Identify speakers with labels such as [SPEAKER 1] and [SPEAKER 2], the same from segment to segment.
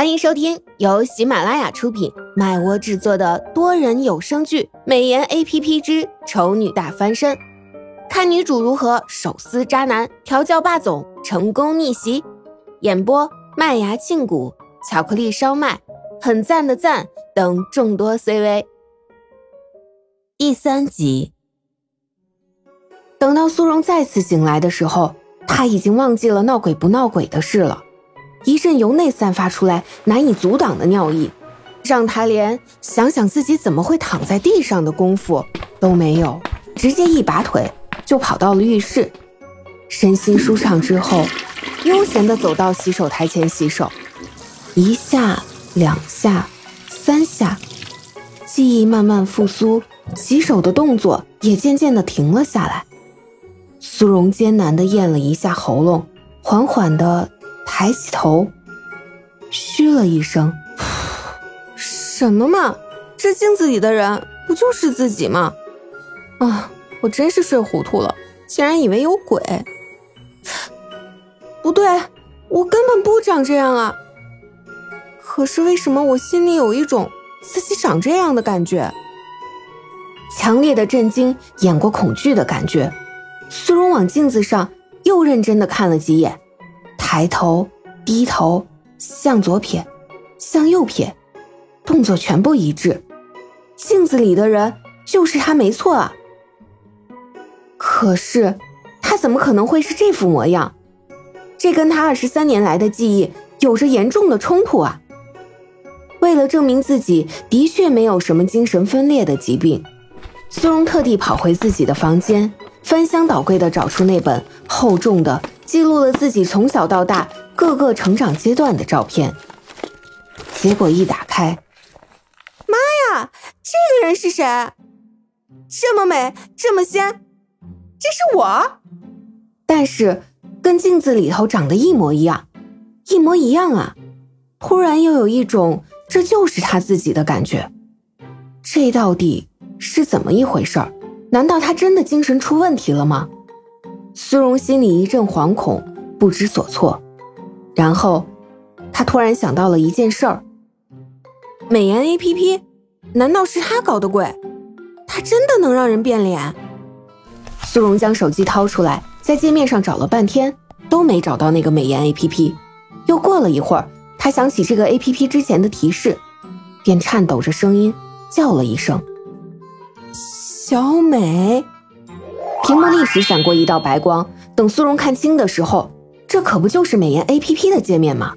[SPEAKER 1] 欢迎收听由喜马拉雅出品、麦窝制作的多人有声剧《美颜 A P P 之丑女大翻身》，看女主如何手撕渣男、调教霸总、成功逆袭。演播：麦芽庆谷、巧克力烧麦、很赞的赞等众多 C V。第三集，等到苏荣再次醒来的时候，他已经忘记了闹鬼不闹鬼的事了。一阵由内散发出来难以阻挡的尿意，让他连想想自己怎么会躺在地上的功夫都没有，直接一拔腿就跑到了浴室。身心舒畅之后，悠闲地走到洗手台前洗手，一下、两下、三下，记忆慢慢复苏，洗手的动作也渐渐地停了下来。苏荣艰难地咽了一下喉咙，缓缓地。抬起头，嘘了一声：“什么嘛，这镜子里的人不就是自己吗？啊，我真是睡糊涂了，竟然以为有鬼。不对，我根本不长这样啊！可是为什么我心里有一种自己长这样的感觉？强烈的震惊掩过恐惧的感觉。苏荣往镜子上又认真的看了几眼。”抬头，低头，向左撇，向右撇，动作全部一致。镜子里的人就是他，没错啊。可是他怎么可能会是这副模样？这跟他二十三年来的记忆有着严重的冲突啊！为了证明自己的确没有什么精神分裂的疾病，苏荣特地跑回自己的房间，翻箱倒柜的找出那本厚重的。记录了自己从小到大各个成长阶段的照片，结果一打开，妈呀，这个人是谁？这么美，这么仙，这是我？但是跟镜子里头长得一模一样，一模一样啊！突然又有一种这就是他自己的感觉，这到底是怎么一回事儿？难道他真的精神出问题了吗？苏荣心里一阵惶恐，不知所措。然后，他突然想到了一件事儿：美颜 A P P，难道是他搞的鬼？他真的能让人变脸？苏荣将手机掏出来，在界面上找了半天，都没找到那个美颜 A P P。又过了一会儿，他想起这个 A P P 之前的提示，便颤抖着声音叫了一声：“小美。”屏幕立时闪过一道白光，等苏荣看清的时候，这可不就是美颜 A P P 的界面吗？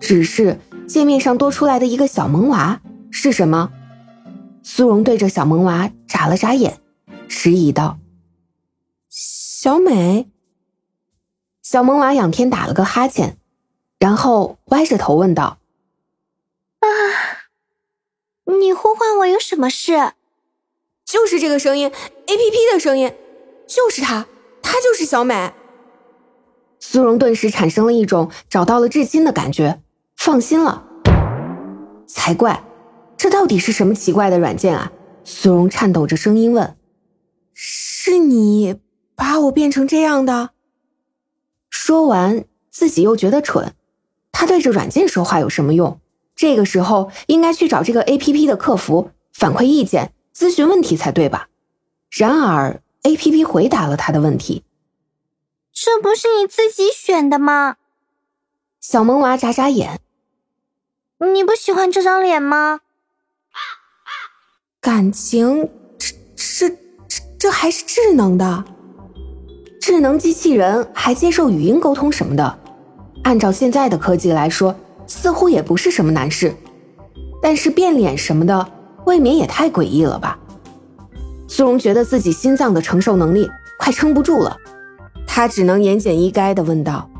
[SPEAKER 1] 只是界面上多出来的一个小萌娃是什么？苏荣对着小萌娃眨了眨眼，迟疑道：“小美。”小萌娃仰天打了个哈欠，然后歪着头问道：“
[SPEAKER 2] 啊，你呼唤我有什么事？”
[SPEAKER 1] 就是这个声音，A P P 的声音。就是她，她就是小美。苏荣顿时产生了一种找到了至亲的感觉，放心了。才怪，这到底是什么奇怪的软件啊？苏荣颤抖着声音问：“是你把我变成这样的？”说完，自己又觉得蠢。他对着软件说话有什么用？这个时候应该去找这个 A P P 的客服反馈意见、咨询问题才对吧？然而。A P P 回答了他的问题。
[SPEAKER 2] 这不是你自己选的吗？
[SPEAKER 1] 小萌娃眨眨眼。
[SPEAKER 2] 你不喜欢这张脸吗？
[SPEAKER 1] 感情这这这这还是智能的，智能机器人还接受语音沟通什么的。按照现在的科技来说，似乎也不是什么难事。但是变脸什么的，未免也太诡异了吧？苏荣觉得自己心脏的承受能力快撑不住了，他只能言简意赅的问道：“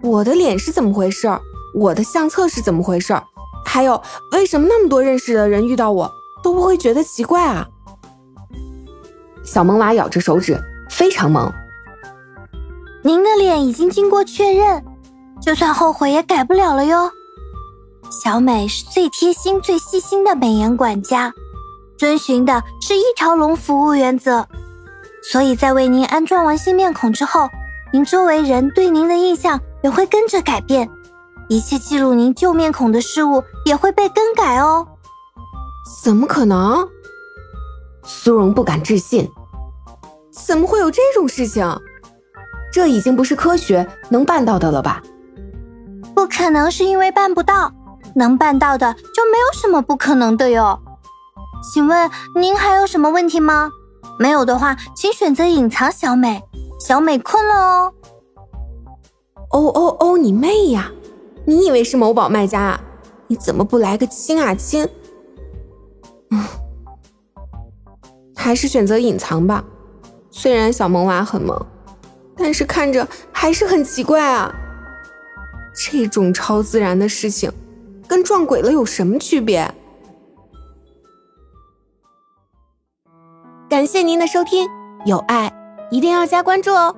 [SPEAKER 1] 我的脸是怎么回事？我的相册是怎么回事？还有，为什么那么多认识的人遇到我都不会觉得奇怪啊？”小萌娃咬着手指，非常萌。
[SPEAKER 2] 您的脸已经经过确认，就算后悔也改不了了哟。小美是最贴心、最细心的美颜管家。遵循的是一条龙服务原则，所以在为您安装完新面孔之后，您周围人对您的印象也会跟着改变。一切记录您旧面孔的事物也会被更改哦。
[SPEAKER 1] 怎么可能？苏荣不敢置信，怎么会有这种事情？这已经不是科学能办到的了吧？
[SPEAKER 2] 不可能是因为办不到，能办到的就没有什么不可能的哟。请问您还有什么问题吗？没有的话，请选择隐藏小美。小美困了哦。
[SPEAKER 1] 哦哦哦！你妹呀！你以为是某宝卖家啊？你怎么不来个亲啊亲？嗯，还是选择隐藏吧。虽然小萌娃很萌，但是看着还是很奇怪啊。这种超自然的事情，跟撞鬼了有什么区别？感谢您的收听，有爱一定要加关注哦。